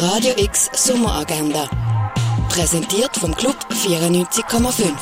Radio X Sommeragenda. Präsentiert vom Club 94,5.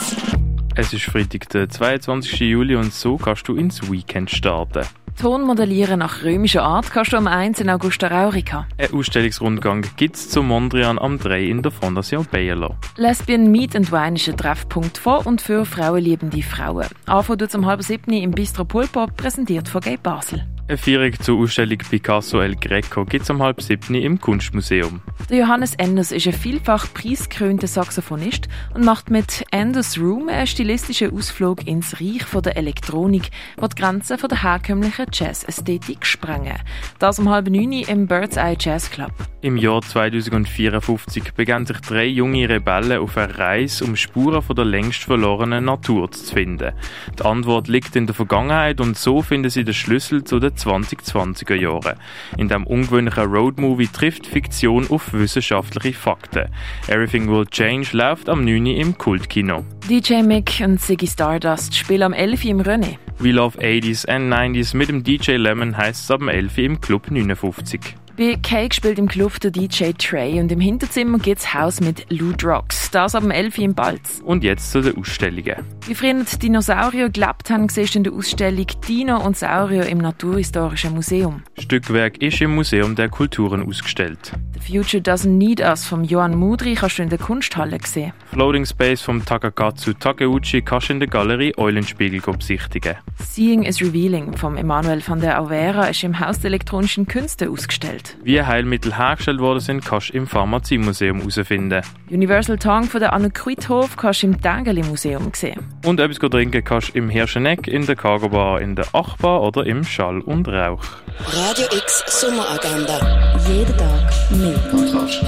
Es ist Freitag, der 22. Juli und so kannst du ins Weekend starten. Ton modellieren nach römischer Art kannst du am 1. in Augusta Raurica. Ein Ausstellungsrundgang gibt es zum Mondrian am 3 in der Fondation Bayerlo. Lesbian Meet and Wine ist ein Treffpunkt von und für frauenliebende Frauen. Anfang tut um halb sieben im Bistro Pulpo, präsentiert von Gay Basel. Eine Feierung zur Ausstellung Picasso El Greco gibt es um halb sieben im Kunstmuseum. Der Johannes Enders ist ein vielfach preisgekrönter Saxophonist und macht mit Enders Room einen stilistischen Ausflug ins Reich der Elektronik, wo die Grenzen der herkömmlichen Jazz-Ästhetik sprengen. Das um halb neun im Bird's Eye Jazz Club. Im Jahr 2054 begannen sich drei junge Rebellen auf eine Reise, um Spuren von der längst verlorenen Natur zu finden. Die Antwort liegt in der Vergangenheit und so finden sie den Schlüssel zu den 2020er Jahren. In dem ungewöhnlichen Roadmovie trifft Fiktion auf wissenschaftliche Fakten. Everything Will Change läuft am 9. im Kultkino. DJ Mick und Ziggy Stardust spielen am 11. im René. We Love 80s and 90s mit dem DJ Lemon heißt es ab dem 11. im Club 59. Bei Cake spielt im Club der DJ Trey und im Hinterzimmer geht's Haus mit Lou Rocks. Das ab dem 11. im Balz. Und jetzt zu den Ausstellungen. Wie früher die Dinosaurier gelebt haben, siehst du in der Ausstellung Dino und Saurier im Naturhistorischen Museum. Stückwerk ist im Museum der Kulturen ausgestellt. The Future Doesn't Need Us vom Johann Mudri kannst du in der Kunsthalle sehen. Floating Space vom Takakatsu Takeuchi kannst du in der Galerie Eulenspiegel besichtigen. Seeing is Revealing vom Emanuel van der Auvera ist im Haus der elektronischen Künste ausgestellt. Wie Heilmittel hergestellt worden sind, kannst du im Pharmaziemuseum herausfinden. Universal Tongue von der Anne Kruithof kannst du im Dägeli Museum sehen. Und etwas trinken kannst du im Hirscheneck, in der Cargo Bar, in der Achbar oder im Schall und Rauch. Radio X Sommeragenda. Jeden Tag mehr. Kontrast.